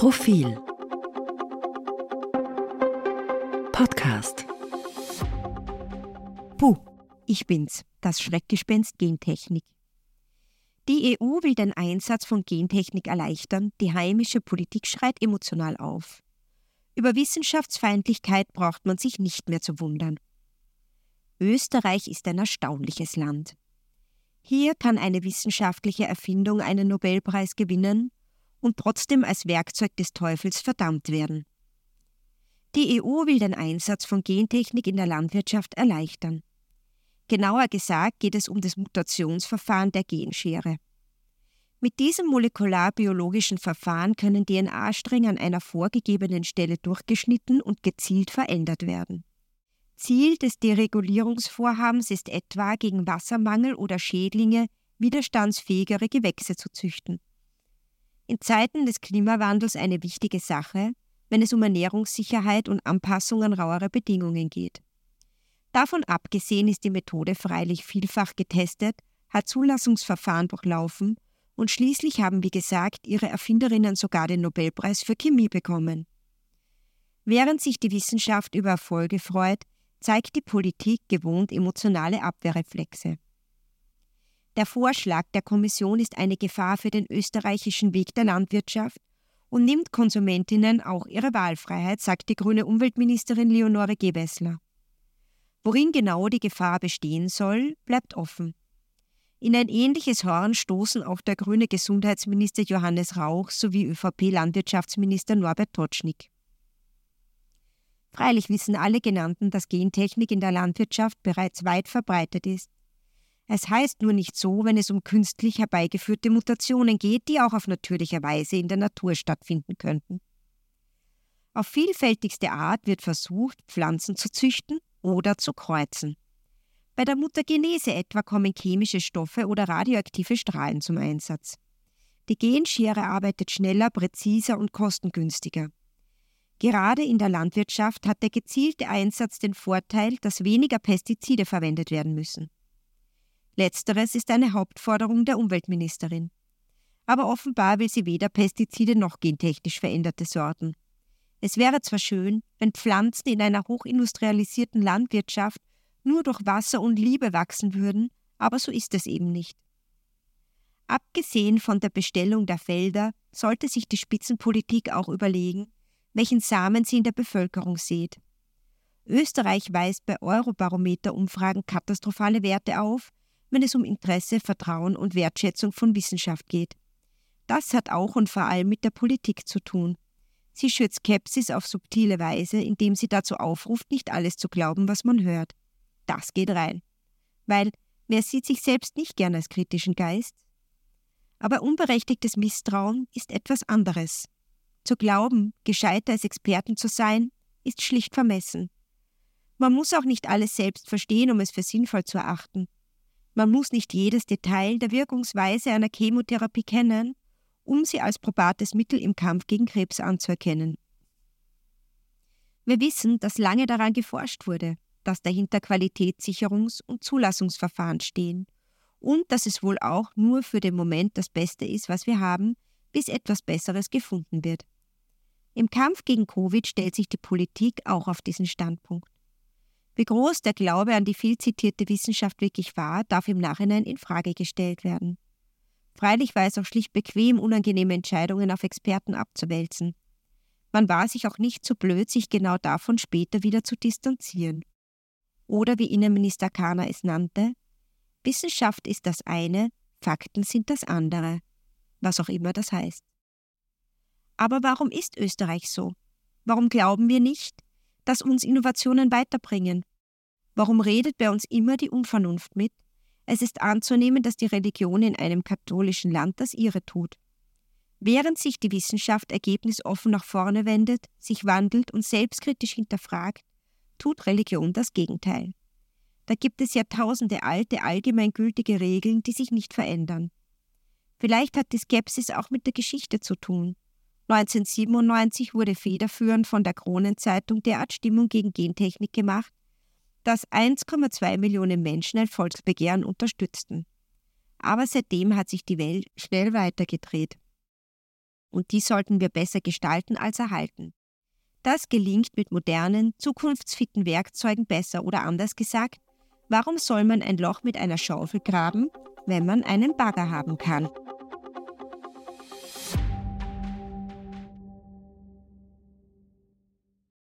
Profil Podcast Puh, ich bin's, das Schreckgespenst Gentechnik. Die EU will den Einsatz von Gentechnik erleichtern, die heimische Politik schreit emotional auf. Über Wissenschaftsfeindlichkeit braucht man sich nicht mehr zu wundern. Österreich ist ein erstaunliches Land. Hier kann eine wissenschaftliche Erfindung einen Nobelpreis gewinnen und trotzdem als Werkzeug des Teufels verdammt werden. Die EU will den Einsatz von Gentechnik in der Landwirtschaft erleichtern. Genauer gesagt geht es um das Mutationsverfahren der Genschere. Mit diesem molekularbiologischen Verfahren können DNA-Stränge an einer vorgegebenen Stelle durchgeschnitten und gezielt verändert werden. Ziel des Deregulierungsvorhabens ist etwa, gegen Wassermangel oder Schädlinge widerstandsfähigere Gewächse zu züchten. In Zeiten des Klimawandels eine wichtige Sache, wenn es um Ernährungssicherheit und Anpassung an rauere Bedingungen geht. Davon abgesehen ist die Methode freilich vielfach getestet, hat Zulassungsverfahren durchlaufen und schließlich haben, wie gesagt, ihre Erfinderinnen sogar den Nobelpreis für Chemie bekommen. Während sich die Wissenschaft über Erfolge freut, zeigt die Politik gewohnt emotionale Abwehrreflexe. Der Vorschlag der Kommission ist eine Gefahr für den österreichischen Weg der Landwirtschaft und nimmt Konsumentinnen auch ihre Wahlfreiheit, sagt die grüne Umweltministerin Leonore Gewessler. Worin genau die Gefahr bestehen soll, bleibt offen. In ein ähnliches Horn stoßen auch der grüne Gesundheitsminister Johannes Rauch sowie ÖVP-Landwirtschaftsminister Norbert Totschnig. Freilich wissen alle genannten, dass Gentechnik in der Landwirtschaft bereits weit verbreitet ist. Es heißt nur nicht so, wenn es um künstlich herbeigeführte Mutationen geht, die auch auf natürliche Weise in der Natur stattfinden könnten. Auf vielfältigste Art wird versucht, Pflanzen zu züchten oder zu kreuzen. Bei der Mutagenese etwa kommen chemische Stoffe oder radioaktive Strahlen zum Einsatz. Die Genschere arbeitet schneller, präziser und kostengünstiger. Gerade in der Landwirtschaft hat der gezielte Einsatz den Vorteil, dass weniger Pestizide verwendet werden müssen. Letzteres ist eine Hauptforderung der Umweltministerin. Aber offenbar will sie weder Pestizide noch gentechnisch veränderte Sorten. Es wäre zwar schön, wenn Pflanzen in einer hochindustrialisierten Landwirtschaft nur durch Wasser und Liebe wachsen würden, aber so ist es eben nicht. Abgesehen von der Bestellung der Felder sollte sich die Spitzenpolitik auch überlegen, welchen Samen sie in der Bevölkerung sät. Österreich weist bei Eurobarometer-Umfragen katastrophale Werte auf, wenn es um Interesse, Vertrauen und Wertschätzung von Wissenschaft geht. Das hat auch und vor allem mit der Politik zu tun. Sie schürt Skepsis auf subtile Weise, indem sie dazu aufruft, nicht alles zu glauben, was man hört. Das geht rein. Weil wer sieht sich selbst nicht gern als kritischen Geist? Aber unberechtigtes Misstrauen ist etwas anderes. Zu glauben, gescheiter als Experten zu sein, ist schlicht vermessen. Man muss auch nicht alles selbst verstehen, um es für sinnvoll zu erachten. Man muss nicht jedes Detail der Wirkungsweise einer Chemotherapie kennen, um sie als probates Mittel im Kampf gegen Krebs anzuerkennen. Wir wissen, dass lange daran geforscht wurde, dass dahinter Qualitätssicherungs- und Zulassungsverfahren stehen und dass es wohl auch nur für den Moment das Beste ist, was wir haben, bis etwas Besseres gefunden wird. Im Kampf gegen Covid stellt sich die Politik auch auf diesen Standpunkt. Wie groß der Glaube an die viel zitierte Wissenschaft wirklich war, darf im Nachhinein in Frage gestellt werden. Freilich war es auch schlicht bequem, unangenehme Entscheidungen auf Experten abzuwälzen. Man war sich auch nicht so blöd, sich genau davon später wieder zu distanzieren. Oder wie Innenminister Kahner es nannte, Wissenschaft ist das eine, Fakten sind das andere, was auch immer das heißt. Aber warum ist Österreich so? Warum glauben wir nicht, dass uns Innovationen weiterbringen? Warum redet bei uns immer die Unvernunft mit? Es ist anzunehmen, dass die Religion in einem katholischen Land das ihre tut. Während sich die Wissenschaft ergebnisoffen nach vorne wendet, sich wandelt und selbstkritisch hinterfragt, tut Religion das Gegenteil. Da gibt es Jahrtausende alte, allgemeingültige Regeln, die sich nicht verändern. Vielleicht hat die Skepsis auch mit der Geschichte zu tun. 1997 wurde federführend von der Kronenzeitung derart Stimmung gegen Gentechnik gemacht, dass 1,2 Millionen Menschen ein Volksbegehren unterstützten. Aber seitdem hat sich die Welt schnell weitergedreht. und die sollten wir besser gestalten als erhalten. Das gelingt mit modernen, zukunftsfitten Werkzeugen besser oder anders gesagt, warum soll man ein Loch mit einer Schaufel graben, wenn man einen Bagger haben kann?